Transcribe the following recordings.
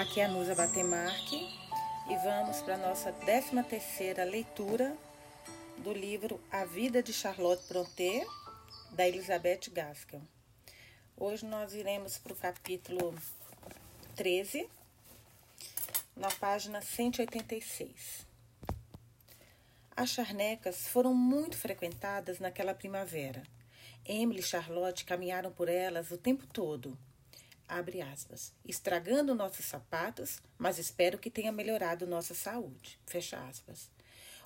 Aqui é a Nusa Batemarque e vamos para a nossa 13 terceira leitura do livro A Vida de Charlotte Brontë, da Elizabeth Gaskell. Hoje nós iremos para o capítulo 13, na página 186. As charnecas foram muito frequentadas naquela primavera. Emily e Charlotte caminharam por elas o tempo todo abre aspas, estragando nossos sapatos, mas espero que tenha melhorado nossa saúde, fecha aspas.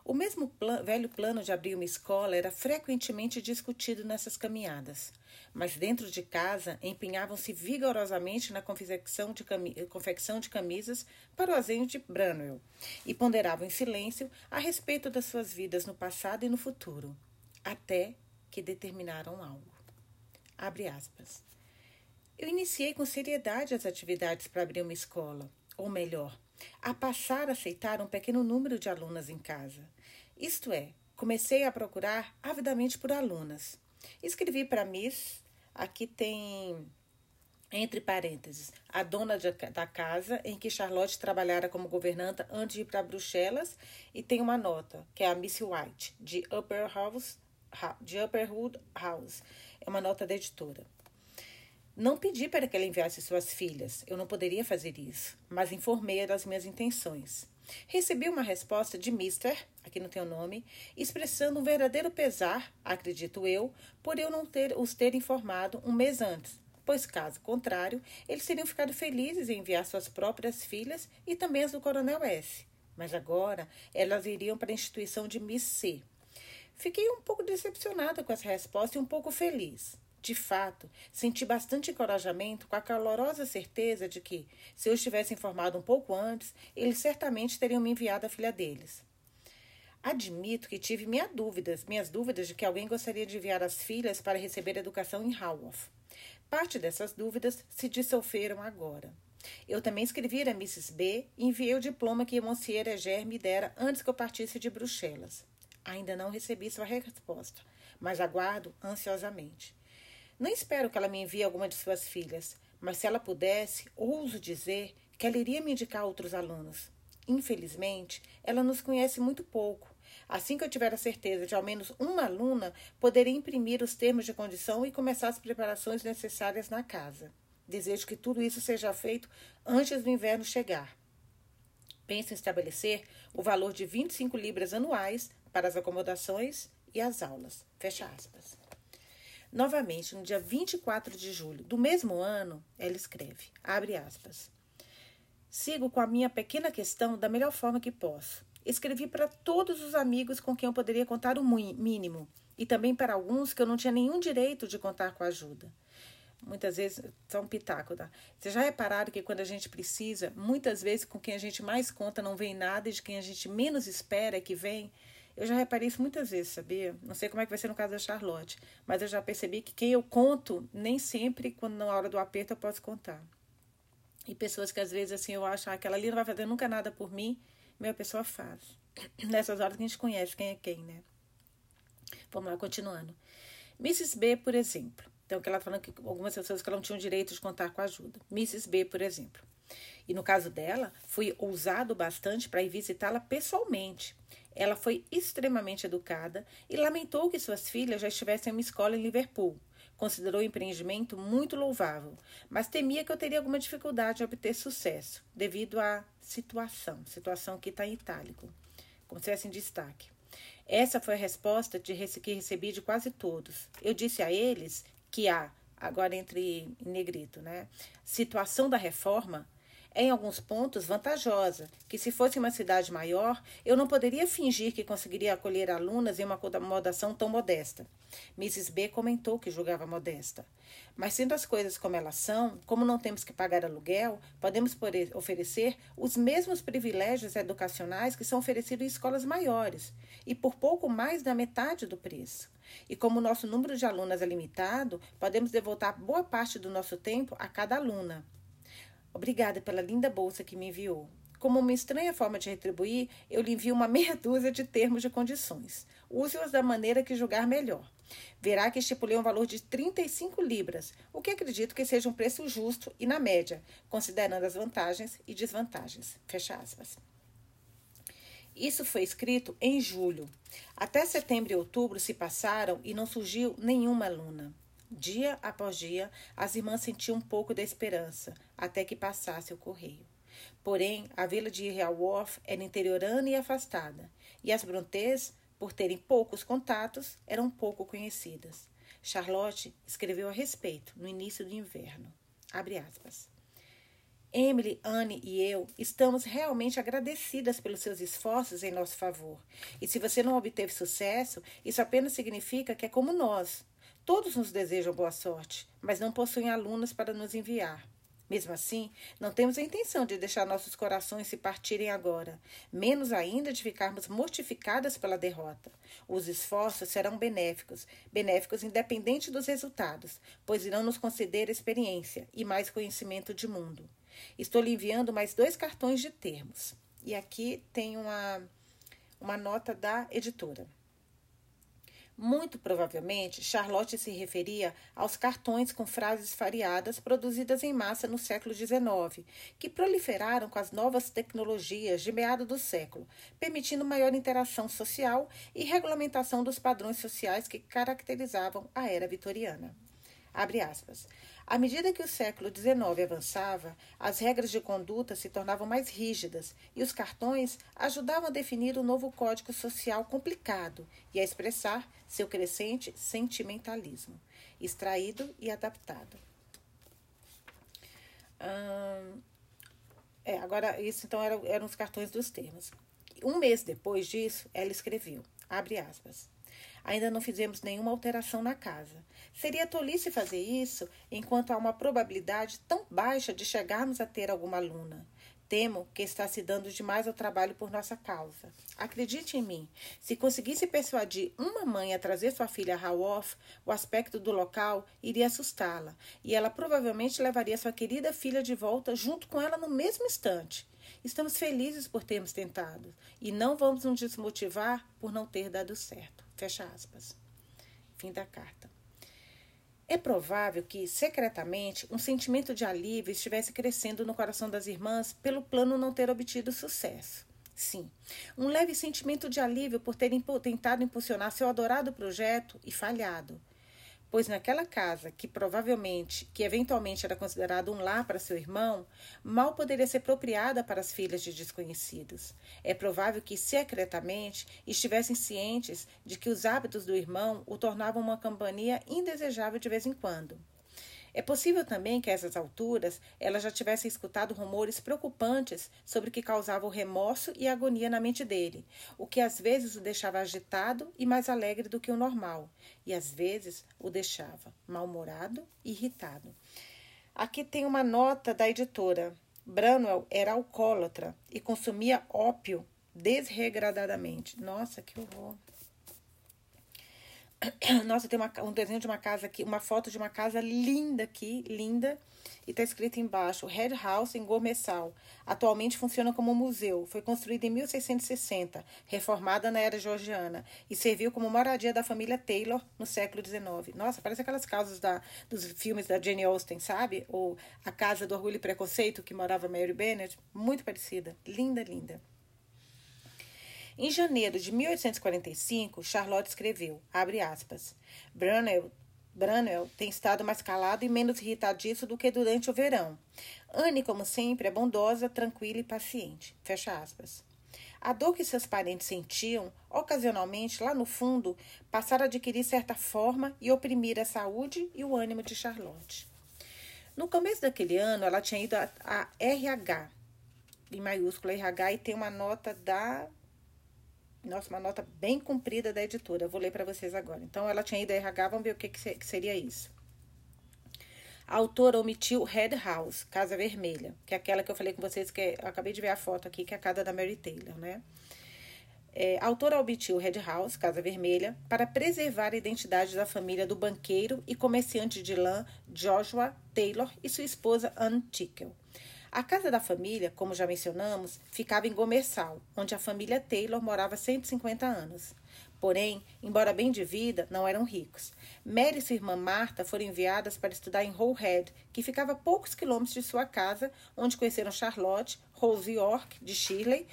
O mesmo plan velho plano de abrir uma escola era frequentemente discutido nessas caminhadas, mas dentro de casa empenhavam-se vigorosamente na confecção de, confecção de camisas para o azenho de Branwell e ponderavam em silêncio a respeito das suas vidas no passado e no futuro, até que determinaram algo. Abre aspas. Eu iniciei com seriedade as atividades para abrir uma escola, ou melhor, a passar a aceitar um pequeno número de alunas em casa. Isto é, comecei a procurar avidamente por alunas. Escrevi para Miss, aqui tem entre parênteses, a dona de, da casa em que Charlotte trabalhara como governanta antes de ir para Bruxelas, e tem uma nota, que é a Miss White, de Upper House, de Upperwood House. É uma nota da editora. Não pedi para que ela enviasse suas filhas, eu não poderia fazer isso, mas informei-a das minhas intenções. Recebi uma resposta de Mister, aqui não tem o nome, expressando um verdadeiro pesar, acredito eu, por eu não ter os ter informado um mês antes, pois, caso contrário, eles teriam ficado felizes em enviar suas próprias filhas e também as do Coronel S. Mas agora elas iriam para a instituição de Miss C. Fiquei um pouco decepcionada com essa resposta e um pouco feliz. De fato, senti bastante encorajamento com a calorosa certeza de que, se eu estivesse informado um pouco antes, eles certamente teriam me enviado a filha deles. Admito que tive minhas dúvidas, minhas dúvidas de que alguém gostaria de enviar as filhas para receber educação em Haworth. Parte dessas dúvidas se dissolveram agora. Eu também escrevi a Mrs. B e enviei o diploma que Monsieur Eger me dera antes que eu partisse de Bruxelas. Ainda não recebi sua resposta, mas aguardo ansiosamente. Não espero que ela me envie alguma de suas filhas, mas se ela pudesse, ouso dizer que ela iria me indicar outros alunos. Infelizmente, ela nos conhece muito pouco. Assim que eu tiver a certeza de ao menos uma aluna, poderei imprimir os termos de condição e começar as preparações necessárias na casa. Desejo que tudo isso seja feito antes do inverno chegar. Penso em estabelecer o valor de 25 libras anuais para as acomodações e as aulas. Fecha aspas. Novamente, no dia 24 de julho do mesmo ano, ela escreve, abre aspas, Sigo com a minha pequena questão da melhor forma que posso. Escrevi para todos os amigos com quem eu poderia contar o mínimo, e também para alguns que eu não tinha nenhum direito de contar com ajuda. Muitas vezes, só um pitaco, tá? Vocês já repararam que quando a gente precisa, muitas vezes com quem a gente mais conta não vem nada e de quem a gente menos espera que vem? Eu já reparei isso muitas vezes, sabia? Não sei como é que vai ser no caso da Charlotte, mas eu já percebi que quem eu conto, nem sempre, quando na hora do aperto, eu posso contar. E pessoas que às vezes assim eu acho, ah, aquela ali não vai fazer nunca nada por mim, minha pessoa faz. Nessas horas que a gente conhece quem é quem, né? Vamos lá, continuando. Mrs. B, por exemplo. Então, que ela tá falando que algumas pessoas que não tinham direito de contar com ajuda. Mrs. B, por exemplo. E no caso dela, fui ousado bastante para ir visitá-la pessoalmente. Ela foi extremamente educada e lamentou que suas filhas já estivessem em uma escola em Liverpool. Considerou o empreendimento muito louvável, mas temia que eu teria alguma dificuldade em obter sucesso, devido à situação, situação que está em itálico, como se fosse em destaque. Essa foi a resposta de, que recebi de quase todos. Eu disse a eles que a, agora entre em negrito, né, situação da reforma em alguns pontos vantajosa, que se fosse uma cidade maior, eu não poderia fingir que conseguiria acolher alunas em uma acomodação tão modesta. Mrs. B comentou que julgava modesta. Mas sendo as coisas como elas são, como não temos que pagar aluguel, podemos oferecer os mesmos privilégios educacionais que são oferecidos em escolas maiores, e por pouco mais da metade do preço. E como o nosso número de alunas é limitado, podemos devotar boa parte do nosso tempo a cada aluna. Obrigada pela linda bolsa que me enviou. Como uma estranha forma de retribuir, eu lhe envio uma meia dúzia de termos de condições. Use-os da maneira que julgar melhor. Verá que estipulei um valor de 35 libras, o que acredito que seja um preço justo e na média, considerando as vantagens e desvantagens. Fecha aspas. Isso foi escrito em julho. Até setembro e outubro se passaram e não surgiu nenhuma aluna. Dia após dia, as irmãs sentiam um pouco da esperança, até que passasse o correio. Porém, a vila de Real Wharf era interiorana e afastada, e as Brontês, por terem poucos contatos, eram pouco conhecidas. Charlotte escreveu a respeito no início do inverno. Abre aspas. Emily, Anne e eu estamos realmente agradecidas pelos seus esforços em nosso favor. E se você não obteve sucesso, isso apenas significa que é como nós. Todos nos desejam boa sorte, mas não possuem alunos para nos enviar. Mesmo assim, não temos a intenção de deixar nossos corações se partirem agora, menos ainda de ficarmos mortificadas pela derrota. Os esforços serão benéficos, benéficos independente dos resultados, pois irão nos conceder experiência e mais conhecimento de mundo. Estou lhe enviando mais dois cartões de termos. E aqui tem uma, uma nota da editora. Muito provavelmente, Charlotte se referia aos cartões com frases variadas produzidas em massa no século XIX, que proliferaram com as novas tecnologias de meado do século, permitindo maior interação social e regulamentação dos padrões sociais que caracterizavam a era vitoriana. Abre aspas. À medida que o século XIX avançava, as regras de conduta se tornavam mais rígidas e os cartões ajudavam a definir um novo código social complicado e a expressar seu crescente sentimentalismo, extraído e adaptado. Hum, é, agora, isso então eram, eram os cartões dos termos. Um mês depois disso, ela escreveu, abre aspas, Ainda não fizemos nenhuma alteração na casa. Seria tolice fazer isso enquanto há uma probabilidade tão baixa de chegarmos a ter alguma aluna. Temo que está se dando demais ao trabalho por nossa causa. Acredite em mim, se conseguisse persuadir uma mãe a trazer sua filha a Haworth, o aspecto do local iria assustá-la, e ela provavelmente levaria sua querida filha de volta junto com ela no mesmo instante. Estamos felizes por termos tentado e não vamos nos desmotivar por não ter dado certo. Fecha aspas. Fim da carta. É provável que, secretamente, um sentimento de alívio estivesse crescendo no coração das irmãs pelo plano não ter obtido sucesso. Sim, um leve sentimento de alívio por terem tentado impulsionar seu adorado projeto e falhado pois naquela casa, que provavelmente, que eventualmente era considerado um lar para seu irmão, mal poderia ser apropriada para as filhas de desconhecidos. É provável que, secretamente, estivessem cientes de que os hábitos do irmão o tornavam uma companhia indesejável de vez em quando. É possível também que a essas alturas ela já tivesse escutado rumores preocupantes sobre o que causava o remorso e agonia na mente dele, o que às vezes o deixava agitado e mais alegre do que o normal, e às vezes o deixava mal-humorado e irritado. Aqui tem uma nota da editora. Branwell era alcoólatra e consumia ópio desregradadamente. Nossa, que horror! Nossa, tem uma, um desenho de uma casa aqui, uma foto de uma casa linda aqui, linda. E está escrito embaixo: Red House em Gormessal. Atualmente funciona como museu. Foi construída em 1660, reformada na era georgiana e serviu como moradia da família Taylor no século XIX. Nossa, parece aquelas casas da, dos filmes da Jane Austen, sabe? Ou a Casa do Orgulho e Preconceito que morava Mary Bennett. Muito parecida. Linda, linda. Em janeiro de 1845, Charlotte escreveu, abre aspas, Brunel, Branwell tem estado mais calado e menos irritadiço do que durante o verão. Anne, como sempre, é bondosa, tranquila e paciente. Fecha aspas. A dor que seus parentes sentiam, ocasionalmente, lá no fundo, passara a adquirir certa forma e oprimir a saúde e o ânimo de Charlotte. No começo daquele ano, ela tinha ido a, a RH, em maiúsculo RH, e tem uma nota da nossa, uma nota bem comprida da editora. Vou ler para vocês agora. Então, ela tinha ido a RH, vamos ver o que, que seria isso. A autora omitiu Red House, Casa Vermelha, que é aquela que eu falei com vocês, que é, acabei de ver a foto aqui, que é a casa da Mary Taylor, né? É, a autora omitiu Red House, Casa Vermelha, para preservar a identidade da família do banqueiro e comerciante de lã Joshua Taylor e sua esposa Anne Tickle. A casa da família, como já mencionamos, ficava em Gomersal, onde a família Taylor morava 150 anos. Porém, embora bem de vida, não eram ricos. Mary e sua irmã Marta foram enviadas para estudar em Hull que ficava a poucos quilômetros de sua casa, onde conheceram Charlotte, Rose York, de Shirley,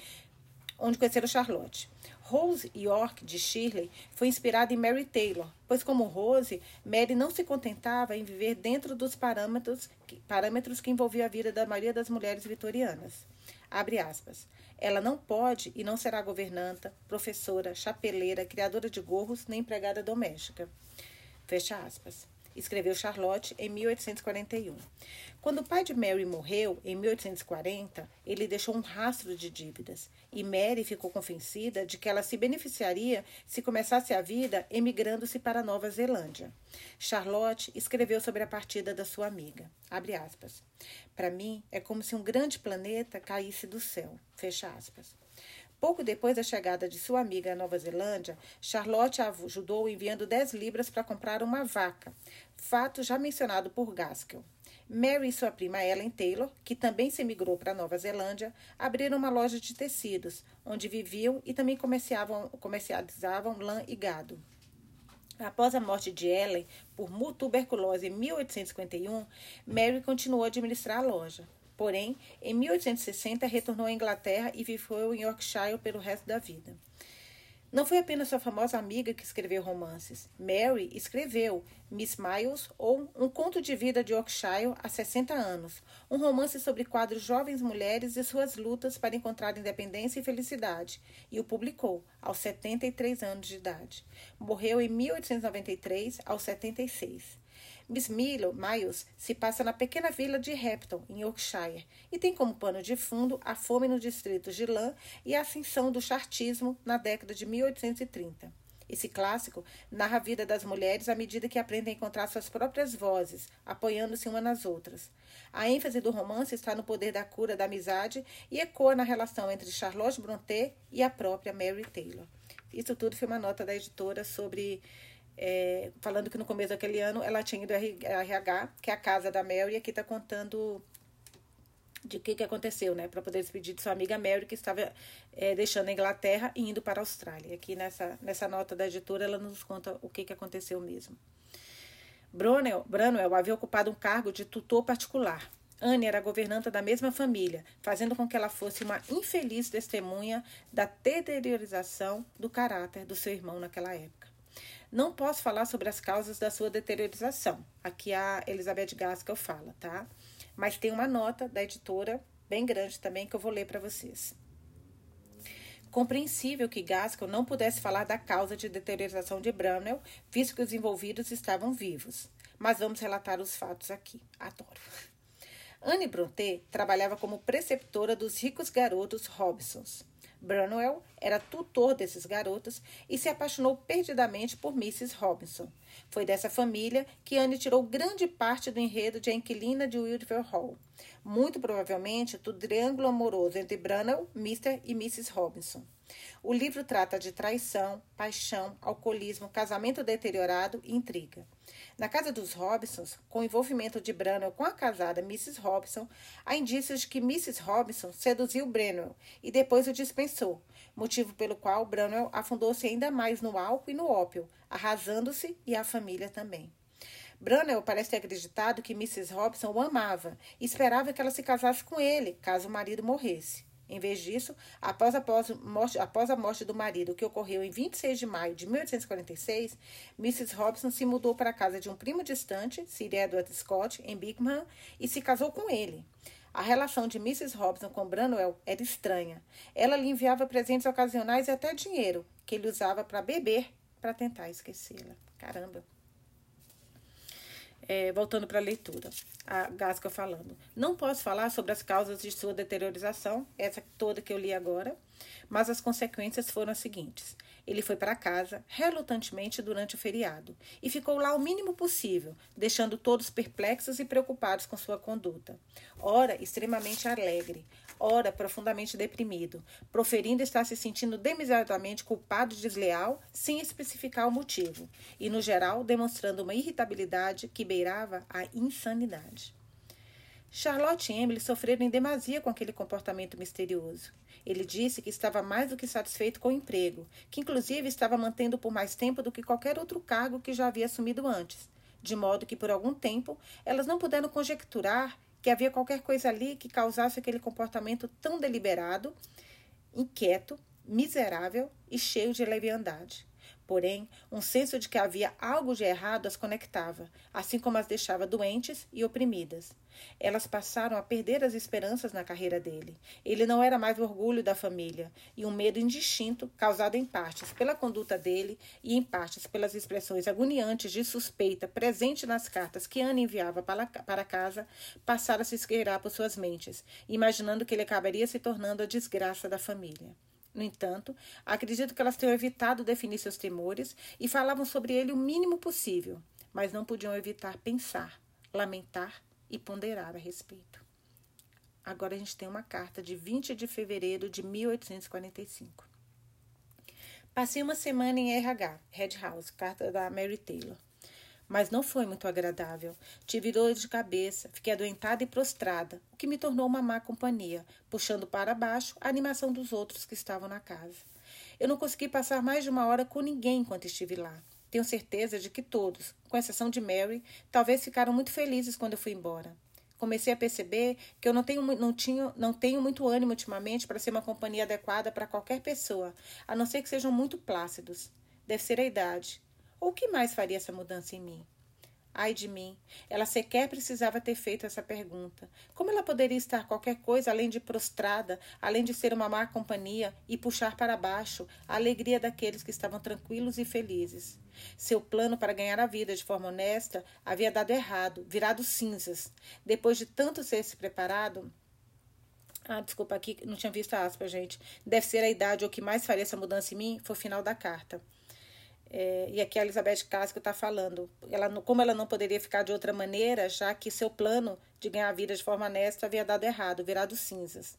onde conheceram Charlotte. Rose York de Shirley foi inspirada em Mary Taylor, pois, como Rose, Mary não se contentava em viver dentro dos parâmetros, parâmetros que envolviam a vida da maioria das mulheres vitorianas. Abre aspas. Ela não pode e não será governanta, professora, chapeleira, criadora de gorros, nem empregada doméstica. Fecha aspas escreveu Charlotte em 1841. Quando o pai de Mary morreu, em 1840, ele deixou um rastro de dívidas e Mary ficou convencida de que ela se beneficiaria se começasse a vida emigrando-se para Nova Zelândia. Charlotte escreveu sobre a partida da sua amiga. Abre aspas. Para mim, é como se um grande planeta caísse do céu. Fecha aspas. Pouco depois da chegada de sua amiga à Nova Zelândia, Charlotte ajudou enviando 10 libras para comprar uma vaca, fato já mencionado por Gaskell. Mary e sua prima Ellen Taylor, que também se emigrou para Nova Zelândia, abriram uma loja de tecidos, onde viviam e também comercializavam lã e gado. Após a morte de Ellen por tuberculose em 1851, Mary continuou a administrar a loja. Porém, em 1860 retornou à Inglaterra e viveu em Yorkshire pelo resto da vida. Não foi apenas sua famosa amiga que escreveu romances. Mary escreveu Miss Miles ou Um Conto de Vida de Yorkshire há 60 anos, um romance sobre quatro jovens mulheres e suas lutas para encontrar independência e felicidade, e o publicou aos 73 anos de idade. Morreu em 1893, aos 76. Miss Milo, Miles se passa na pequena vila de Repton, em Yorkshire, e tem como pano de fundo a fome no distrito de Lã e a ascensão do chartismo na década de 1830. Esse clássico narra a vida das mulheres à medida que aprendem a encontrar suas próprias vozes, apoiando-se uma nas outras. A ênfase do romance está no poder da cura da amizade e ecoa na relação entre Charlotte Brontë e a própria Mary Taylor. Isso tudo foi uma nota da editora sobre é, falando que no começo daquele ano ela tinha ido RH, que é a casa da Mary, e aqui está contando de o que, que aconteceu, né? Para poder despedir de sua amiga Mary, que estava é, deixando a Inglaterra e indo para a Austrália. Aqui nessa, nessa nota da editora, ela nos conta o que, que aconteceu mesmo. Brunel, Branwell havia ocupado um cargo de tutor particular. Anne era governanta da mesma família, fazendo com que ela fosse uma infeliz testemunha da deteriorização do caráter do seu irmão naquela época. Não posso falar sobre as causas da sua deteriorização. Aqui a Elizabeth Gaskell fala, tá? Mas tem uma nota da editora bem grande também que eu vou ler para vocês. Compreensível que Gaskell não pudesse falar da causa de deteriorização de Bramwell, visto que os envolvidos estavam vivos. Mas vamos relatar os fatos aqui. Adoro. Anne Brontë trabalhava como preceptora dos ricos garotos Robsons. Branwell era tutor desses garotos e se apaixonou perdidamente por Mrs. Robinson. Foi dessa família que Anne tirou grande parte do enredo de A Inquilina de Wiltshire Hall. Muito provavelmente do triângulo amoroso entre Branwell, Mr. e Mrs. Robinson. O livro trata de traição, paixão, alcoolismo, casamento deteriorado e intriga. Na casa dos Robsons, com o envolvimento de Branwell com a casada Mrs. Robson, há indícios de que Mrs. Robson seduziu Branwell e depois o dispensou, motivo pelo qual Branwell afundou-se ainda mais no álcool e no ópio, arrasando-se e a família também. Branwell parece ter acreditado que Mrs. Robson o amava e esperava que ela se casasse com ele, caso o marido morresse. Em vez disso, após, após, morte, após a morte do marido, que ocorreu em 26 de maio de 1846, Mrs. Robson se mudou para a casa de um primo distante, Sir Edward Scott, em Bigham, e se casou com ele. A relação de Mrs. Robson com Branwell era estranha. Ela lhe enviava presentes ocasionais e até dinheiro, que ele usava para beber para tentar esquecê-la. Caramba! É, voltando para a leitura, a Gasca falando. Não posso falar sobre as causas de sua deteriorização, essa toda que eu li agora, mas as consequências foram as seguintes. Ele foi para casa relutantemente durante o feriado e ficou lá o mínimo possível, deixando todos perplexos e preocupados com sua conduta. Ora, extremamente alegre, ora profundamente deprimido, proferindo estar se sentindo demasiadamente culpado e desleal, sem especificar o motivo, e, no geral, demonstrando uma irritabilidade que beirava a insanidade. Charlotte e Emily sofreram em demasia com aquele comportamento misterioso. Ele disse que estava mais do que satisfeito com o emprego, que inclusive estava mantendo por mais tempo do que qualquer outro cargo que já havia assumido antes, de modo que por algum tempo elas não puderam conjecturar que havia qualquer coisa ali que causasse aquele comportamento tão deliberado, inquieto, miserável e cheio de leviandade. Porém, um senso de que havia algo de errado as conectava, assim como as deixava doentes e oprimidas. Elas passaram a perder as esperanças na carreira dele. Ele não era mais o orgulho da família, e um medo indistinto, causado em partes pela conduta dele e em partes pelas expressões agoniantes de suspeita presente nas cartas que Ana enviava para, casa, passaram a se esqueirar por suas mentes, imaginando que ele acabaria se tornando a desgraça da família. No entanto, acredito que elas tenham evitado definir seus temores e falavam sobre ele o mínimo possível, mas não podiam evitar pensar, lamentar e ponderar a respeito. Agora a gente tem uma carta de 20 de fevereiro de 1845. Passei uma semana em RH, Red House, carta da Mary Taylor mas não foi muito agradável. Tive dor de cabeça, fiquei adoentada e prostrada, o que me tornou uma má companhia, puxando para baixo a animação dos outros que estavam na casa. Eu não consegui passar mais de uma hora com ninguém enquanto estive lá. Tenho certeza de que todos, com exceção de Mary, talvez ficaram muito felizes quando eu fui embora. Comecei a perceber que eu não tenho, não tinha, não tenho muito ânimo ultimamente para ser uma companhia adequada para qualquer pessoa, a não ser que sejam muito plácidos. Deve ser a idade. Ou que mais faria essa mudança em mim? Ai de mim, ela sequer precisava ter feito essa pergunta. Como ela poderia estar qualquer coisa além de prostrada, além de ser uma má companhia e puxar para baixo a alegria daqueles que estavam tranquilos e felizes? Seu plano para ganhar a vida de forma honesta havia dado errado, virado cinzas. Depois de tanto ser se preparado, ah, desculpa aqui, não tinha visto a aspa, gente. Deve ser a idade ou que mais faria essa mudança em mim foi o final da carta. É, e aqui a Elizabeth Casco está falando, ela, como ela não poderia ficar de outra maneira, já que seu plano de ganhar a vida de forma honesta havia dado errado, virado cinzas.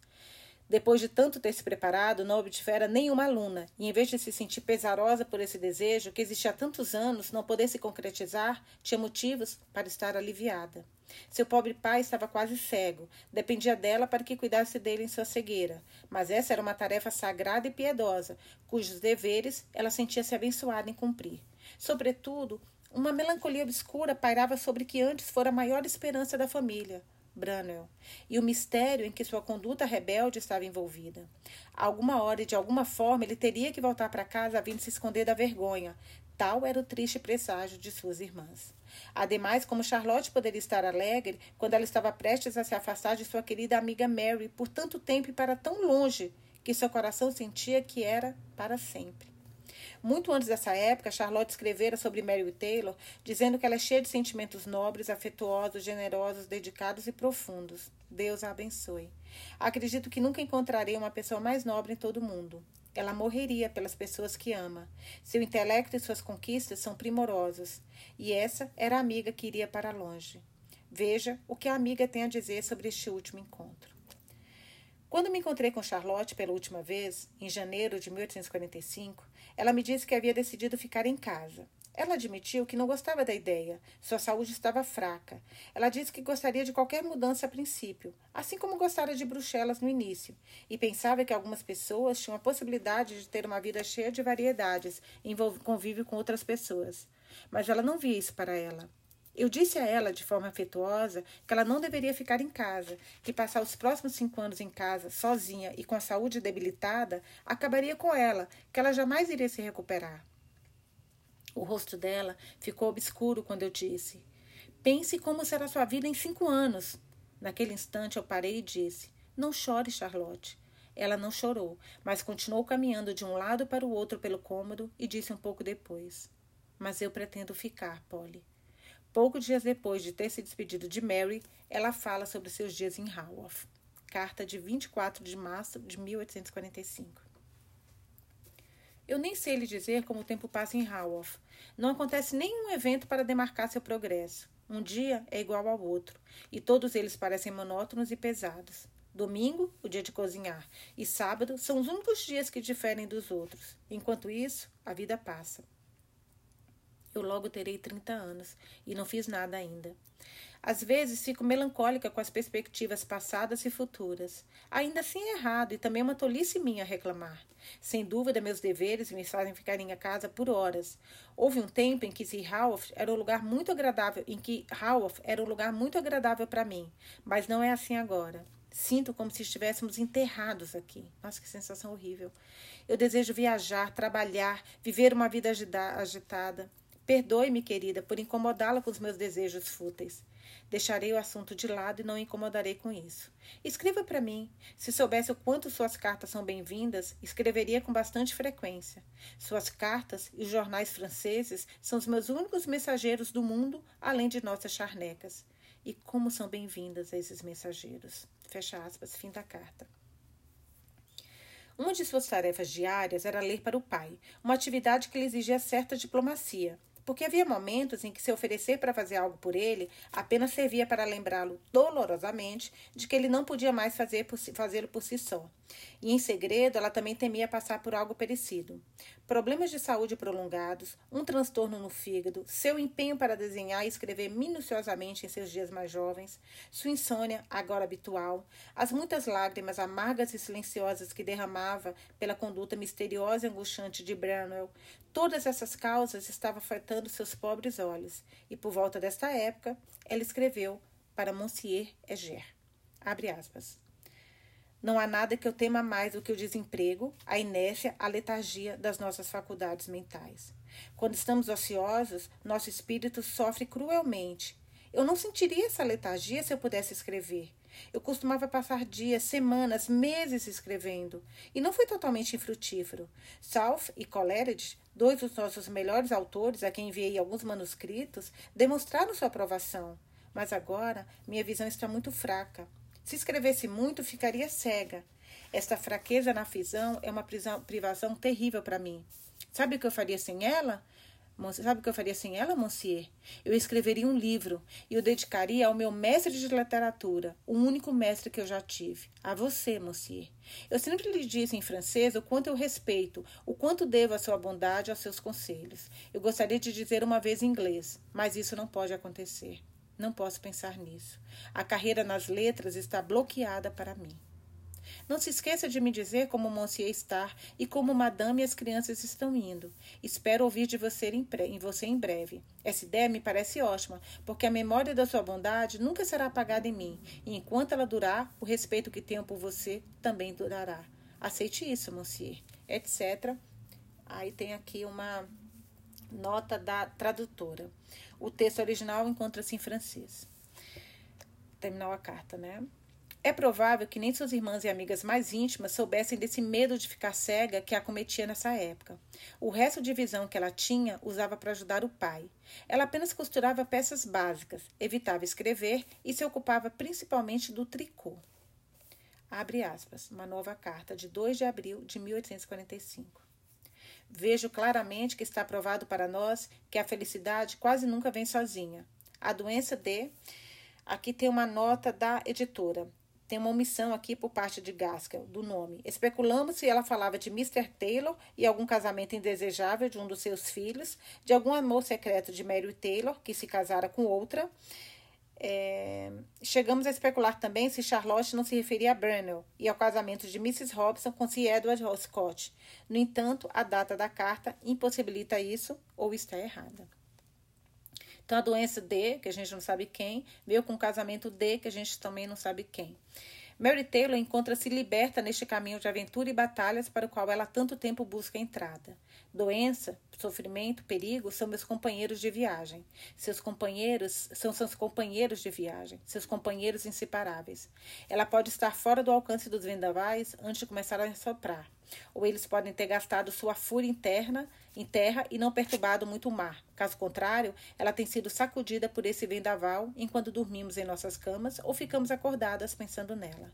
Depois de tanto ter se preparado, não obtivera nenhuma aluna, e em vez de se sentir pesarosa por esse desejo, que existia há tantos anos, não poder se concretizar, tinha motivos para estar aliviada. Seu pobre pai estava quase cego, dependia dela para que cuidasse dele em sua cegueira, mas essa era uma tarefa sagrada e piedosa, cujos deveres ela sentia-se abençoada em cumprir. Sobretudo, uma melancolia obscura pairava sobre que antes fora a maior esperança da família, Branwell, e o mistério em que sua conduta rebelde estava envolvida. Alguma hora e de alguma forma ele teria que voltar para casa de se esconder da vergonha. Tal era o triste presságio de suas irmãs. Ademais, como Charlotte poderia estar alegre quando ela estava prestes a se afastar de sua querida amiga Mary por tanto tempo e para tão longe que seu coração sentia que era para sempre. Muito antes dessa época, Charlotte escrevera sobre Mary Taylor, dizendo que ela é cheia de sentimentos nobres, afetuosos, generosos, dedicados e profundos. Deus a abençoe. Acredito que nunca encontrarei uma pessoa mais nobre em todo o mundo. Ela morreria pelas pessoas que ama. Seu intelecto e suas conquistas são primorosos. E essa era a amiga que iria para longe. Veja o que a amiga tem a dizer sobre este último encontro. Quando me encontrei com Charlotte pela última vez, em janeiro de 1845, ela me disse que havia decidido ficar em casa. Ela admitiu que não gostava da ideia. Sua saúde estava fraca. Ela disse que gostaria de qualquer mudança a princípio, assim como gostara de Bruxelas no início, e pensava que algumas pessoas tinham a possibilidade de ter uma vida cheia de variedades em convívio com outras pessoas. Mas ela não via isso para ela. Eu disse a ela, de forma afetuosa, que ela não deveria ficar em casa, que passar os próximos cinco anos em casa, sozinha e com a saúde debilitada, acabaria com ela, que ela jamais iria se recuperar. O rosto dela ficou obscuro quando eu disse: Pense como será sua vida em cinco anos. Naquele instante eu parei e disse: Não chore, Charlotte. Ela não chorou, mas continuou caminhando de um lado para o outro pelo cômodo e disse um pouco depois: Mas eu pretendo ficar, Polly. Poucos dias depois de ter se despedido de Mary, ela fala sobre seus dias em Haworth. Carta de 24 de março de 1845. Eu nem sei lhe dizer como o tempo passa em Haworth. Não acontece nenhum evento para demarcar seu progresso. Um dia é igual ao outro, e todos eles parecem monótonos e pesados. Domingo, o dia de cozinhar, e sábado são os únicos dias que diferem dos outros. Enquanto isso, a vida passa. Eu logo terei 30 anos e não fiz nada ainda. Às vezes fico melancólica com as perspectivas passadas e futuras. Ainda assim é errado e também é uma tolice minha reclamar. Sem dúvida, meus deveres me fazem ficar em casa por horas. Houve um tempo em que Haworth era um lugar muito agradável, em que Haworth era um lugar muito agradável para mim, mas não é assim agora. Sinto como se estivéssemos enterrados aqui. Nossa, que sensação horrível. Eu desejo viajar, trabalhar, viver uma vida agitada. Perdoe-me, querida, por incomodá-la com os meus desejos fúteis. Deixarei o assunto de lado e não incomodarei com isso. Escreva para mim. Se soubesse o quanto suas cartas são bem-vindas, escreveria com bastante frequência. Suas cartas e os jornais franceses são os meus únicos mensageiros do mundo, além de nossas charnecas. E como são bem-vindas esses mensageiros. Fecha aspas, fim da carta. Uma de suas tarefas diárias era ler para o pai, uma atividade que lhe exigia certa diplomacia porque havia momentos em que se oferecer para fazer algo por ele apenas servia para lembrá-lo dolorosamente de que ele não podia mais fazer fazê-lo por si só. E em segredo, ela também temia passar por algo parecido. Problemas de saúde prolongados, um transtorno no fígado, seu empenho para desenhar e escrever minuciosamente em seus dias mais jovens, sua insônia, agora habitual, as muitas lágrimas amargas e silenciosas que derramava pela conduta misteriosa e angustiante de Branwell, todas essas causas estavam afetando seus pobres olhos, e por volta desta época, ela escreveu para Monsieur Eger. Abre aspas. Não há nada que eu tema mais do que o desemprego, a inércia, a letargia das nossas faculdades mentais. Quando estamos ociosos, nosso espírito sofre cruelmente. Eu não sentiria essa letargia se eu pudesse escrever. Eu costumava passar dias, semanas, meses escrevendo, e não foi totalmente infrutífero. South e Coleridge, dois dos nossos melhores autores a quem enviei alguns manuscritos, demonstraram sua aprovação. Mas agora minha visão está muito fraca. Se escrevesse muito, ficaria cega. Esta fraqueza na visão é uma prisão, privação terrível para mim. Sabe o que eu faria sem ela? Sabe o que eu faria sem ela, Monsieur? Eu escreveria um livro e o dedicaria ao meu mestre de literatura, o único mestre que eu já tive, a você, Monsieur. Eu sempre lhe disse em francês o quanto eu respeito, o quanto devo a sua bondade e aos seus conselhos. Eu gostaria de dizer uma vez em inglês, mas isso não pode acontecer. Não posso pensar nisso. A carreira nas letras está bloqueada para mim. Não se esqueça de me dizer como Monsieur está e como Madame e as crianças estão indo. Espero ouvir de você em, em você em breve. Essa ideia me parece ótima, porque a memória da sua bondade nunca será apagada em mim, e enquanto ela durar, o respeito que tenho por você também durará. Aceite isso, Monsieur, etc. Aí tem aqui uma nota da tradutora. O texto original encontra-se em francês. Terminou a carta, né? É provável que nem suas irmãs e amigas mais íntimas soubessem desse medo de ficar cega que a acometia nessa época. O resto de visão que ela tinha usava para ajudar o pai. Ela apenas costurava peças básicas, evitava escrever e se ocupava principalmente do tricô. Abre aspas, uma nova carta de 2 de abril de 1845. Vejo claramente que está provado para nós que a felicidade quase nunca vem sozinha. A doença de. Aqui tem uma nota da editora. Tem uma omissão aqui por parte de Gaskell do nome. Especulamos se ela falava de Mr. Taylor e algum casamento indesejável de um dos seus filhos, de algum amor secreto de Mary Taylor, que se casara com outra, é, chegamos a especular também se Charlotte não se referia a Brunel e ao casamento de Mrs. Robson com Sir Edward Scott. No entanto, a data da carta impossibilita isso ou está errada. Então, a doença D, que a gente não sabe quem, veio com o casamento D, que a gente também não sabe quem. Mary Taylor encontra-se liberta neste caminho de aventura e batalhas para o qual ela tanto tempo busca entrada. Doença, sofrimento, perigo são meus companheiros de viagem. Seus companheiros são seus companheiros de viagem, seus companheiros inseparáveis. Ela pode estar fora do alcance dos vendavais antes de começar a soprar. Ou eles podem ter gastado sua fúria interna em terra e não perturbado muito o mar. Caso contrário, ela tem sido sacudida por esse vendaval enquanto dormimos em nossas camas ou ficamos acordadas pensando nela.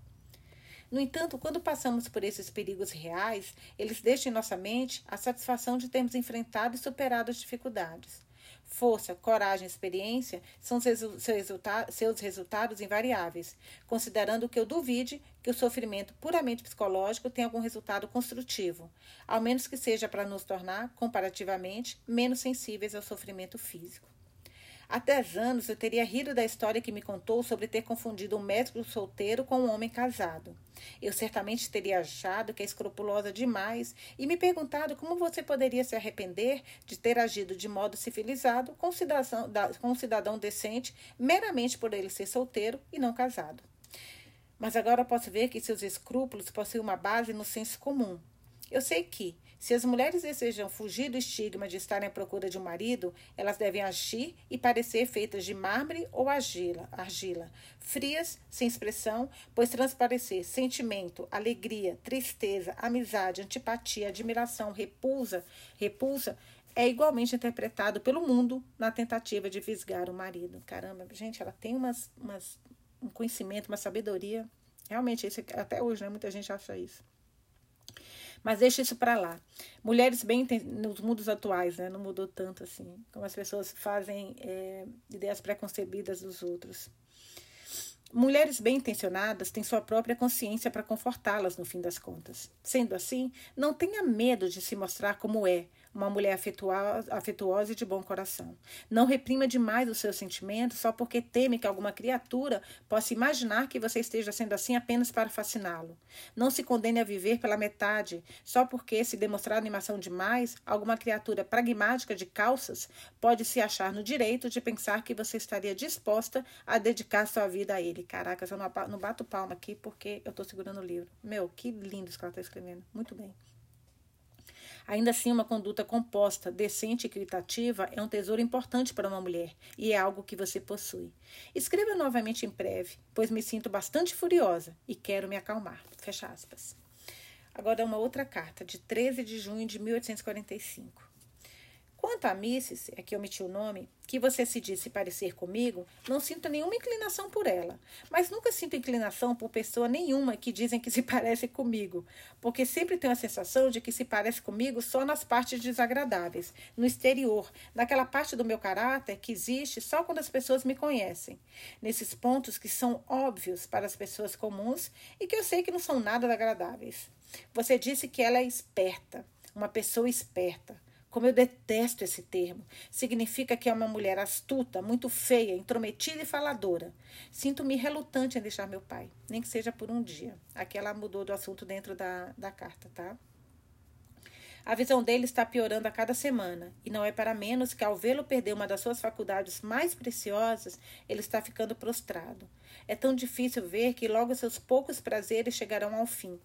No entanto, quando passamos por esses perigos reais, eles deixam em nossa mente a satisfação de termos enfrentado e superado as dificuldades. Força, coragem experiência são seus, seus resultados invariáveis, considerando que eu duvide que o sofrimento puramente psicológico tenha algum resultado construtivo, ao menos que seja para nos tornar, comparativamente, menos sensíveis ao sofrimento físico. Há dez anos eu teria rido da história que me contou sobre ter confundido um médico solteiro com um homem casado. Eu certamente teria achado que é escrupulosa demais e me perguntado como você poderia se arrepender de ter agido de modo civilizado com um cidadão, com um cidadão decente meramente por ele ser solteiro e não casado. Mas agora posso ver que seus escrúpulos possuem uma base no senso comum. Eu sei que, se as mulheres desejam fugir do estigma de estarem à procura de um marido, elas devem agir e parecer feitas de mármore ou argila, argila, frias, sem expressão, pois transparecer sentimento, alegria, tristeza, amizade, antipatia, admiração, repulsa, repulsa é igualmente interpretado pelo mundo na tentativa de fisgar o marido. Caramba, gente, ela tem umas, umas um conhecimento, uma sabedoria. Realmente, isso, até hoje, né? Muita gente acha isso. Mas deixa isso para lá. Mulheres bem nos mundos atuais, né? Não mudou tanto assim. Como as pessoas fazem é, ideias preconcebidas dos outros. Mulheres bem intencionadas têm sua própria consciência para confortá-las no fim das contas. Sendo assim, não tenha medo de se mostrar como é, uma mulher afetuosa, afetuosa e de bom coração. Não reprima demais os seus sentimentos só porque teme que alguma criatura possa imaginar que você esteja sendo assim apenas para fasciná-lo. Não se condene a viver pela metade só porque, se demonstrar animação demais, alguma criatura pragmática de calças pode se achar no direito de pensar que você estaria disposta a dedicar sua vida a ele. Caracas, eu não bato palma aqui porque eu estou segurando o livro. Meu, que lindo isso que ela está escrevendo. Muito bem. Ainda assim, uma conduta composta, decente e equitativa é um tesouro importante para uma mulher e é algo que você possui. Escreva novamente em breve, pois me sinto bastante furiosa e quero me acalmar. Fecha aspas. Agora, uma outra carta, de 13 de junho de 1845. Quanto a Misses, é que omiti o nome, que você se disse parecer comigo, não sinto nenhuma inclinação por ela, mas nunca sinto inclinação por pessoa nenhuma que dizem que se parece comigo, porque sempre tenho a sensação de que se parece comigo só nas partes desagradáveis, no exterior, naquela parte do meu caráter que existe só quando as pessoas me conhecem, nesses pontos que são óbvios para as pessoas comuns e que eu sei que não são nada agradáveis. Você disse que ela é esperta, uma pessoa esperta. Como eu detesto esse termo. Significa que é uma mulher astuta, muito feia, intrometida e faladora. Sinto-me relutante em deixar meu pai, nem que seja por um dia. Aqui ela mudou do assunto dentro da, da carta, tá? A visão dele está piorando a cada semana, e não é para menos que, ao vê-lo perder uma das suas faculdades mais preciosas, ele está ficando prostrado. É tão difícil ver que logo seus poucos prazeres chegarão ao fim.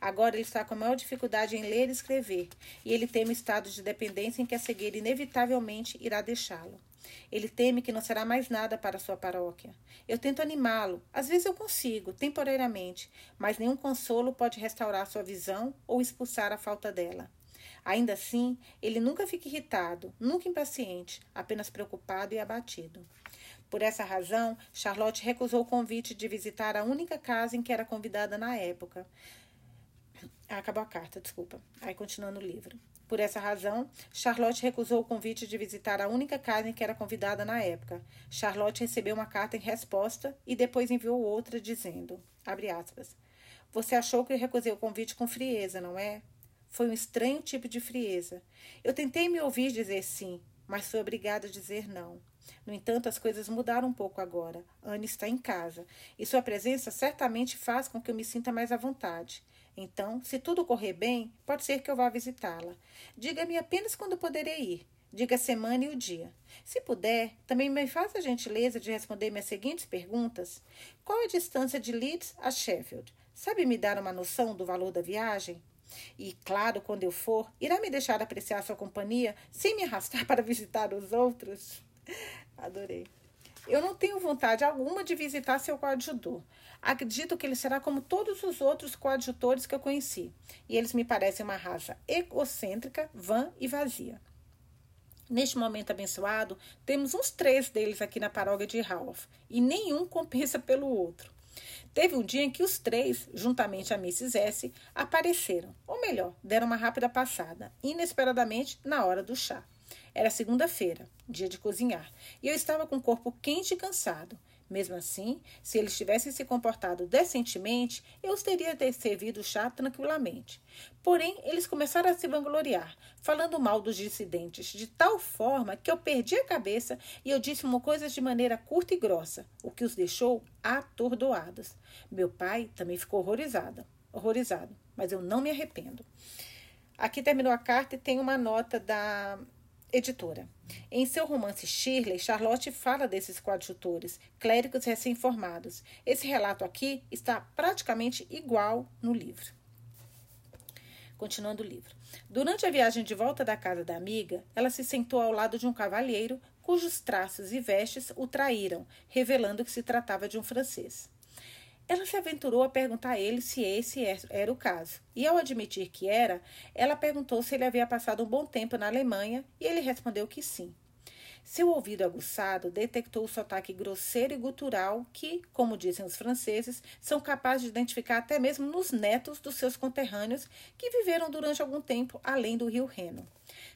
Agora ele está com maior dificuldade em ler e escrever, e ele teme o estado de dependência em que a cegueira inevitavelmente irá deixá-lo. Ele teme que não será mais nada para sua paróquia. Eu tento animá-lo. Às vezes eu consigo, temporariamente, mas nenhum consolo pode restaurar sua visão ou expulsar a falta dela. Ainda assim, ele nunca fica irritado, nunca impaciente, apenas preocupado e abatido. Por essa razão, Charlotte recusou o convite de visitar a única casa em que era convidada na época. Ah, acabou a carta, desculpa. Aí continuando o livro. Por essa razão, Charlotte recusou o convite de visitar a única casa em que era convidada na época. Charlotte recebeu uma carta em resposta e depois enviou outra dizendo, abre aspas, Você achou que recusei o convite com frieza, não é? Foi um estranho tipo de frieza. Eu tentei me ouvir dizer sim, mas fui obrigada a dizer não. No entanto, as coisas mudaram um pouco agora. Anne está em casa, e sua presença certamente faz com que eu me sinta mais à vontade. Então, se tudo correr bem, pode ser que eu vá visitá-la. Diga-me apenas quando poderei ir. Diga a semana e o dia. Se puder, também me faça a gentileza de responder minhas seguintes perguntas. Qual a distância de Leeds a Sheffield? Sabe me dar uma noção do valor da viagem? E, claro, quando eu for, irá me deixar apreciar sua companhia sem me arrastar para visitar os outros? Adorei. Eu não tenho vontade alguma de visitar seu coadjutor. Acredito que ele será como todos os outros coadjutores que eu conheci. E eles me parecem uma raça egocêntrica, vã e vazia. Neste momento abençoado, temos uns três deles aqui na paróquia de Ralph, e nenhum compensa pelo outro. Teve um dia em que os três, juntamente a Mrs. S., apareceram, ou melhor, deram uma rápida passada, inesperadamente, na hora do chá. Era segunda-feira, dia de cozinhar, e eu estava com o corpo quente e cansado. Mesmo assim, se eles tivessem se comportado decentemente, eu os teria servido chá tranquilamente. Porém, eles começaram a se vangloriar, falando mal dos dissidentes, de tal forma que eu perdi a cabeça e eu disse uma coisa de maneira curta e grossa, o que os deixou atordoados. Meu pai também ficou horrorizado, horrorizado, mas eu não me arrependo. Aqui terminou a carta e tem uma nota da Editora. Em seu romance Shirley, Charlotte fala desses coadjutores, clérigos recém-formados. Esse relato aqui está praticamente igual no livro. Continuando o livro. Durante a viagem de volta da casa da amiga, ela se sentou ao lado de um cavalheiro cujos traços e vestes o traíram, revelando que se tratava de um francês. Ela se aventurou a perguntar a ele se esse era o caso. E ao admitir que era, ela perguntou se ele havia passado um bom tempo na Alemanha e ele respondeu que sim. Seu ouvido aguçado detectou o sotaque grosseiro e gutural que, como dizem os franceses, são capazes de identificar até mesmo nos netos dos seus conterrâneos que viveram durante algum tempo além do rio Reno.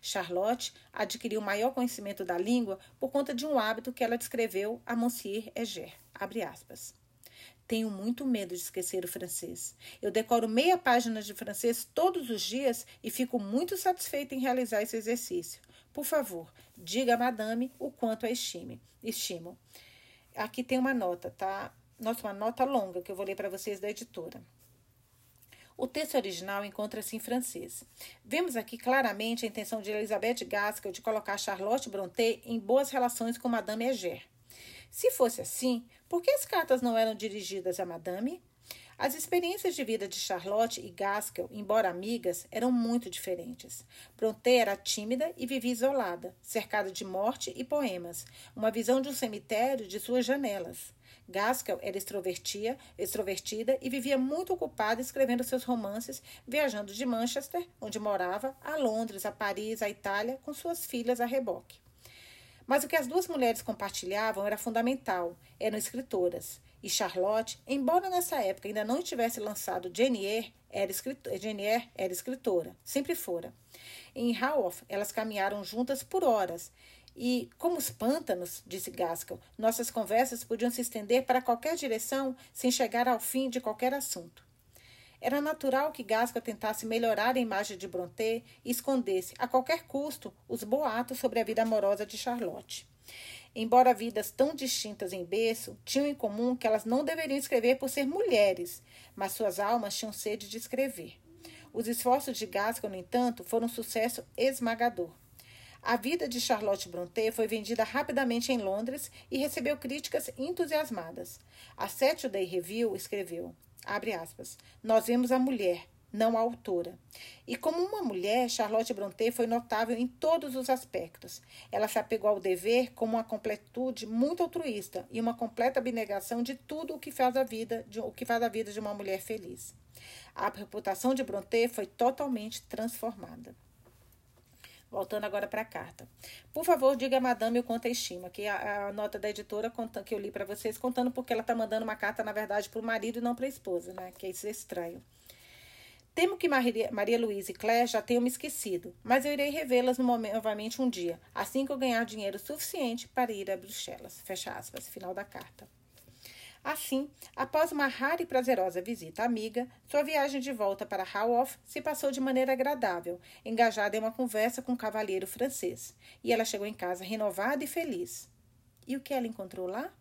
Charlotte adquiriu maior conhecimento da língua por conta de um hábito que ela descreveu a Monsieur Eger. Tenho muito medo de esquecer o francês. Eu decoro meia página de francês todos os dias e fico muito satisfeita em realizar esse exercício. Por favor, diga a madame o quanto a estime. Estimo. Aqui tem uma nota, tá? Nossa, uma nota longa que eu vou ler para vocês da editora. O texto original encontra-se em francês. Vemos aqui claramente a intenção de Elizabeth Gaskell de colocar Charlotte Brontë em boas relações com Madame Eger. Se fosse assim, por que as cartas não eram dirigidas a Madame? As experiências de vida de Charlotte e Gaskell, embora amigas, eram muito diferentes. Brontë era tímida e vivia isolada, cercada de morte e poemas, uma visão de um cemitério de suas janelas. Gaskell era extrovertida, extrovertida e vivia muito ocupada escrevendo seus romances, viajando de Manchester, onde morava, a Londres, a Paris, a Itália, com suas filhas a reboque. Mas o que as duas mulheres compartilhavam era fundamental, eram escritoras. E Charlotte, embora nessa época ainda não tivesse lançado Jane Eyre, era, Eyre era escritora, sempre fora. Em Haworth, elas caminharam juntas por horas. E, como os pântanos, disse Gaskell, nossas conversas podiam se estender para qualquer direção sem chegar ao fim de qualquer assunto. Era natural que Gaskell tentasse melhorar a imagem de Brontë e escondesse, a qualquer custo, os boatos sobre a vida amorosa de Charlotte. Embora vidas tão distintas em berço, tinham em comum que elas não deveriam escrever por ser mulheres, mas suas almas tinham sede de escrever. Os esforços de Gaskell, no entanto, foram um sucesso esmagador. A vida de Charlotte Brontë foi vendida rapidamente em Londres e recebeu críticas entusiasmadas. A Saturday Review escreveu: Abre aspas. Nós vemos a mulher, não a autora. E como uma mulher, Charlotte Brontë foi notável em todos os aspectos. Ela se apegou ao dever como uma completude muito altruísta e uma completa abnegação de tudo o que faz a vida de, o que faz a vida de uma mulher feliz. A reputação de Brontë foi totalmente transformada. Voltando agora para a carta. Por favor, diga a madame o quanto a estima, que a, a nota da editora conta, que eu li para vocês, contando porque ela está mandando uma carta, na verdade, para o marido e não para a esposa, né? Que isso é estranho. Temo que Maria, Maria Luísa e Claire já tenham me esquecido, mas eu irei revê-las novamente um dia, assim que eu ganhar dinheiro suficiente para ir a Bruxelas. Fecha aspas. Final da carta. Assim, após uma rara e prazerosa visita amiga, sua viagem de volta para Haworth se passou de maneira agradável, engajada em uma conversa com um cavalheiro francês, e ela chegou em casa renovada e feliz. E o que ela encontrou lá?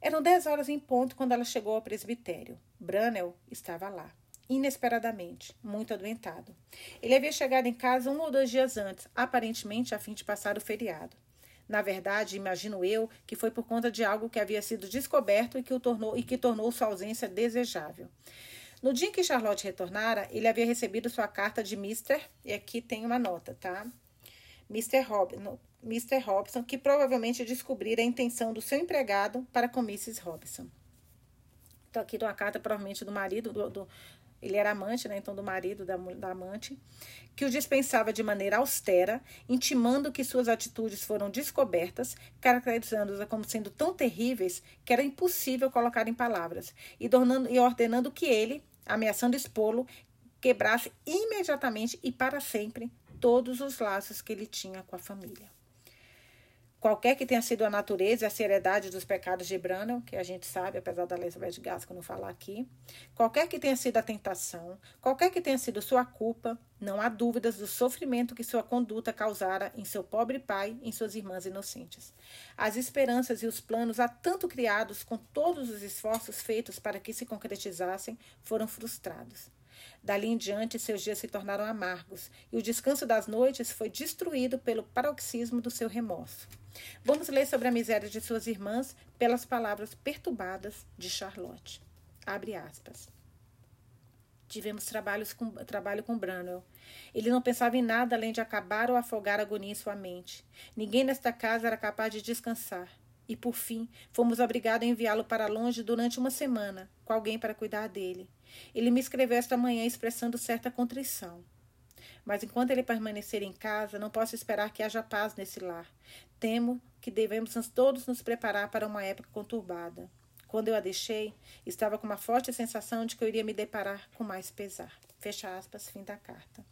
Eram dez horas em ponto quando ela chegou ao presbitério. Branel estava lá, inesperadamente, muito adoentado. Ele havia chegado em casa um ou dois dias antes, aparentemente a fim de passar o feriado. Na verdade, imagino eu que foi por conta de algo que havia sido descoberto e que, o tornou, e que tornou sua ausência desejável. No dia em que Charlotte retornara, ele havia recebido sua carta de Mr. E aqui tem uma nota, tá? Mr. Robinson, Mr. Robson, que provavelmente descobrira a intenção do seu empregado para com Mrs. Robson. Então, aqui tem uma carta, provavelmente, do marido, do, do, ele era amante, né, então, do marido da, da amante, que o dispensava de maneira austera, intimando que suas atitudes foram descobertas, caracterizando-as como sendo tão terríveis que era impossível colocar em palavras, e, tornando, e ordenando que ele, ameaçando expô-lo, quebrasse imediatamente e para sempre todos os laços que ele tinha com a família. Qualquer que tenha sido a natureza e a seriedade dos pecados de Branham, que a gente sabe, apesar da Elizabeth Gaskell não falar aqui, qualquer que tenha sido a tentação, qualquer que tenha sido sua culpa, não há dúvidas do sofrimento que sua conduta causara em seu pobre pai e em suas irmãs inocentes. As esperanças e os planos há tanto criados com todos os esforços feitos para que se concretizassem foram frustrados. Dali em diante, seus dias se tornaram amargos, e o descanso das noites foi destruído pelo paroxismo do seu remorso. Vamos ler sobre a miséria de suas irmãs pelas palavras perturbadas de Charlotte. Abre aspas. Tivemos trabalhos com, trabalho com Branwell. Ele não pensava em nada além de acabar ou afogar a agonia em sua mente. Ninguém nesta casa era capaz de descansar. E, por fim, fomos obrigados a enviá-lo para longe durante uma semana, com alguém para cuidar dele. Ele me escreveu esta manhã expressando certa contrição. Mas enquanto ele permanecer em casa, não posso esperar que haja paz nesse lar. Temo que devemos todos nos preparar para uma época conturbada. Quando eu a deixei, estava com uma forte sensação de que eu iria me deparar com mais pesar. Fecha aspas, fim da carta.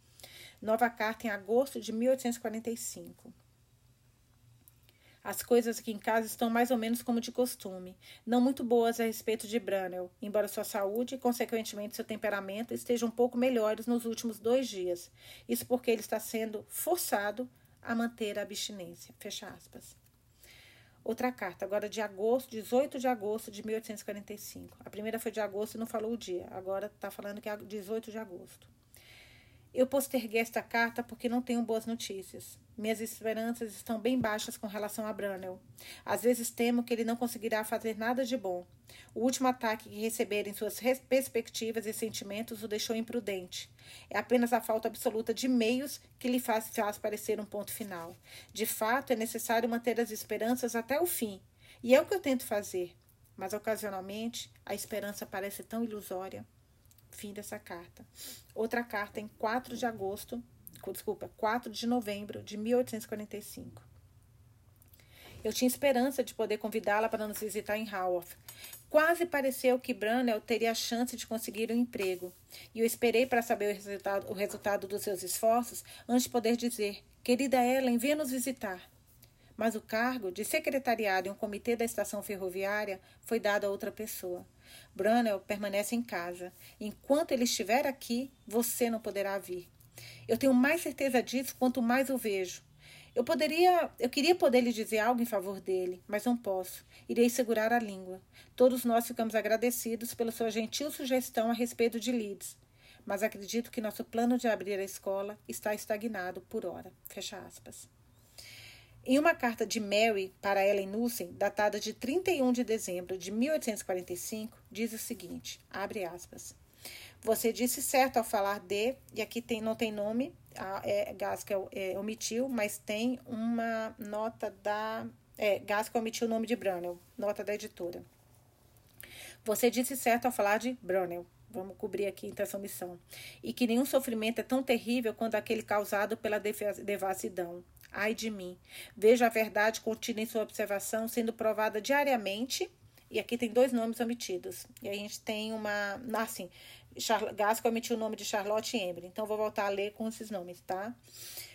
Nova carta em agosto de 1845. As coisas aqui em casa estão mais ou menos como de costume, não muito boas a respeito de Branel, embora sua saúde e, consequentemente, seu temperamento estejam um pouco melhores nos últimos dois dias. Isso porque ele está sendo forçado a manter a abstinência. Fecha aspas. Outra carta, agora de agosto, 18 de agosto de 1845. A primeira foi de agosto e não falou o dia. Agora está falando que é 18 de agosto. Eu posterguei esta carta porque não tenho boas notícias. Minhas esperanças estão bem baixas com relação a Branel. Às vezes temo que ele não conseguirá fazer nada de bom. O último ataque que receber em suas perspectivas e sentimentos o deixou imprudente. É apenas a falta absoluta de meios que lhe faz, faz parecer um ponto final. De fato, é necessário manter as esperanças até o fim. E é o que eu tento fazer. Mas ocasionalmente a esperança parece tão ilusória. Fim dessa carta. Outra carta em 4 de agosto, desculpa, 4 de novembro de 1845. Eu tinha esperança de poder convidá-la para nos visitar em Haworth. Quase pareceu que Branel teria a chance de conseguir um emprego, e eu esperei para saber o resultado, o resultado dos seus esforços antes de poder dizer: Querida Ellen, venha nos visitar. Mas o cargo de secretariado em um comitê da estação ferroviária foi dado a outra pessoa. Branel permanece em casa. Enquanto ele estiver aqui, você não poderá vir. Eu tenho mais certeza disso quanto mais o vejo. Eu poderia, eu queria poder lhe dizer algo em favor dele, mas não posso. Irei segurar a língua. Todos nós ficamos agradecidos pela sua gentil sugestão a respeito de Leeds, mas acredito que nosso plano de abrir a escola está estagnado por hora. Fecha aspas. Em uma carta de Mary para Ellen Nussen, datada de 31 de dezembro de 1845, diz o seguinte: abre aspas. Você disse certo ao falar de, e aqui tem, não tem nome, a é, Gaskell é, omitiu, mas tem uma nota da. É, Gaskell omitiu o nome de Brunel, nota da editora. Você disse certo ao falar de Brunel. Vamos cobrir aqui então essa omissão. E que nenhum sofrimento é tão terrível quanto aquele causado pela devassidão. Ai de mim. Vejo a verdade contida em sua observação sendo provada diariamente. E aqui tem dois nomes omitidos. E a gente tem uma. Assim, Gaskell omitiu o nome de Charlotte Embre. Então, vou voltar a ler com esses nomes, tá?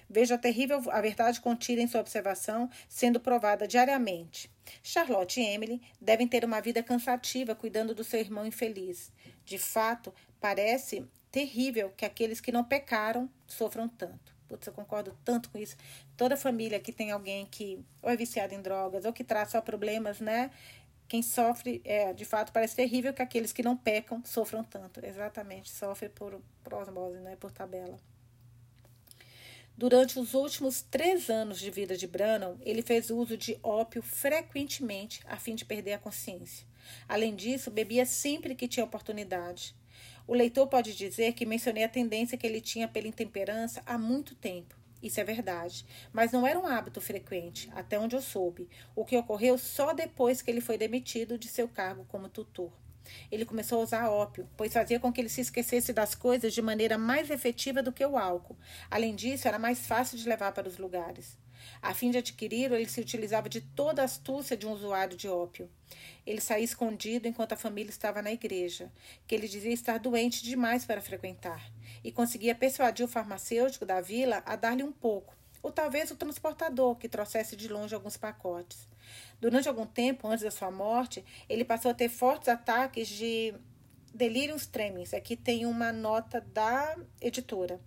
Vejo a terrível a verdade contida em sua observação sendo provada diariamente. Charlotte e Emily devem ter uma vida cansativa cuidando do seu irmão infeliz. De fato, parece terrível que aqueles que não pecaram sofram tanto. Putz, eu concordo tanto com isso. Toda família que tem alguém que ou é viciado em drogas ou que traz só problemas, né? Quem sofre, é, de fato, parece terrível que aqueles que não pecam sofram tanto. Exatamente, sofre por, por osmose, né? Por tabela. Durante os últimos três anos de vida de Branham, ele fez uso de ópio frequentemente a fim de perder a consciência. Além disso, bebia sempre que tinha oportunidade. O leitor pode dizer que mencionei a tendência que ele tinha pela intemperança há muito tempo. Isso é verdade, mas não era um hábito frequente, até onde eu soube, o que ocorreu só depois que ele foi demitido de seu cargo como tutor. Ele começou a usar ópio, pois fazia com que ele se esquecesse das coisas de maneira mais efetiva do que o álcool. Além disso, era mais fácil de levar para os lugares. A fim de adquiri-lo, ele se utilizava de toda a astúcia de um usuário de ópio. Ele saía escondido enquanto a família estava na igreja, que ele dizia estar doente demais para frequentar. e conseguia persuadir o farmacêutico da vila a dar-lhe um pouco, ou talvez o transportador que trouxesse de longe alguns pacotes. Durante algum tempo antes da sua morte, ele passou a ter fortes ataques de delírios tremens. Aqui tem uma nota da editora.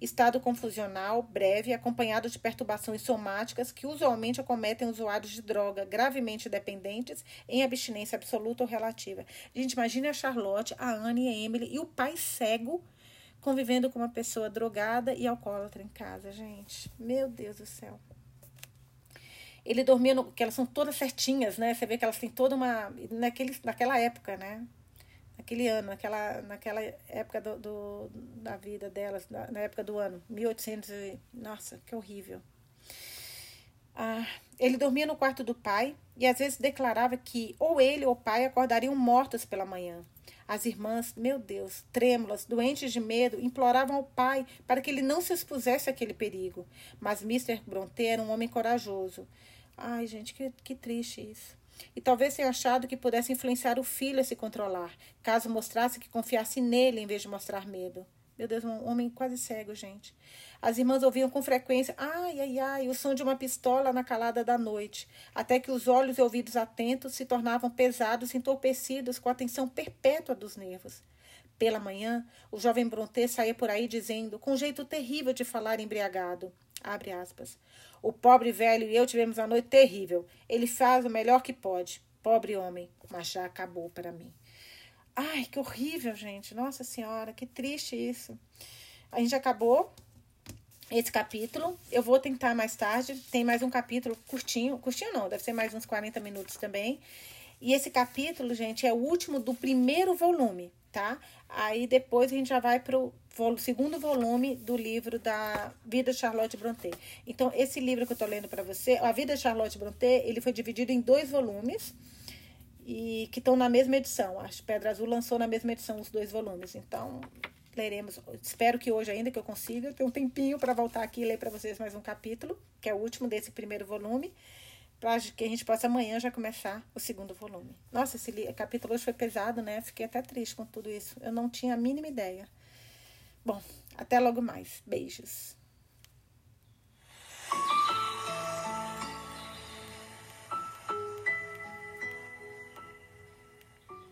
Estado confusional breve, acompanhado de perturbações somáticas que usualmente acometem usuários de droga gravemente dependentes em abstinência absoluta ou relativa. Gente, imagine a Charlotte, a Anne e a Emily e o pai cego convivendo com uma pessoa drogada e alcoólatra em casa, gente. Meu Deus do céu. Ele dormia, no, que elas são todas certinhas, né? Você vê que elas têm toda uma. Naquele, naquela época, né? Naquele ano, naquela, naquela época do, do da vida delas, na, na, época do ano, 1800. E, nossa, que horrível. Ah, ele dormia no quarto do pai e às vezes declarava que ou ele ou o pai acordariam mortos pela manhã. As irmãs, meu Deus, trêmulas, doentes de medo, imploravam ao pai para que ele não se expusesse àquele perigo. Mas Mr. Bronte era um homem corajoso. Ai, gente, que, que triste isso. E talvez tenha achado que pudesse influenciar o filho a se controlar, caso mostrasse que confiasse nele em vez de mostrar medo. Meu Deus, um homem quase cego, gente. As irmãs ouviam com frequência, ai, ai, ai, o som de uma pistola na calada da noite, até que os olhos e ouvidos atentos se tornavam pesados e entorpecidos com a tensão perpétua dos nervos. Pela manhã, o jovem Brontë saía por aí dizendo, com um jeito terrível de falar embriagado, abre aspas, o pobre velho e eu tivemos a noite terrível. Ele faz o melhor que pode. Pobre homem, mas já acabou para mim. Ai, que horrível, gente. Nossa Senhora, que triste isso. A gente acabou esse capítulo. Eu vou tentar mais tarde. Tem mais um capítulo curtinho. Curtinho não, deve ser mais uns 40 minutos também. E esse capítulo, gente, é o último do primeiro volume, tá? Aí depois a gente já vai pro segundo volume do livro da Vida de Charlotte Brontë. Então, esse livro que eu tô lendo para você, A Vida de Charlotte Brontë, ele foi dividido em dois volumes e que estão na mesma edição. A Pedra Azul lançou na mesma edição os dois volumes. Então, leremos. Espero que hoje ainda que eu consiga ter um tempinho para voltar aqui e ler para vocês mais um capítulo, que é o último desse primeiro volume, para que a gente possa amanhã já começar o segundo volume. Nossa, esse capítulo hoje foi pesado, né? Fiquei até triste com tudo isso. Eu não tinha a mínima ideia. Bom, até logo mais. Beijos.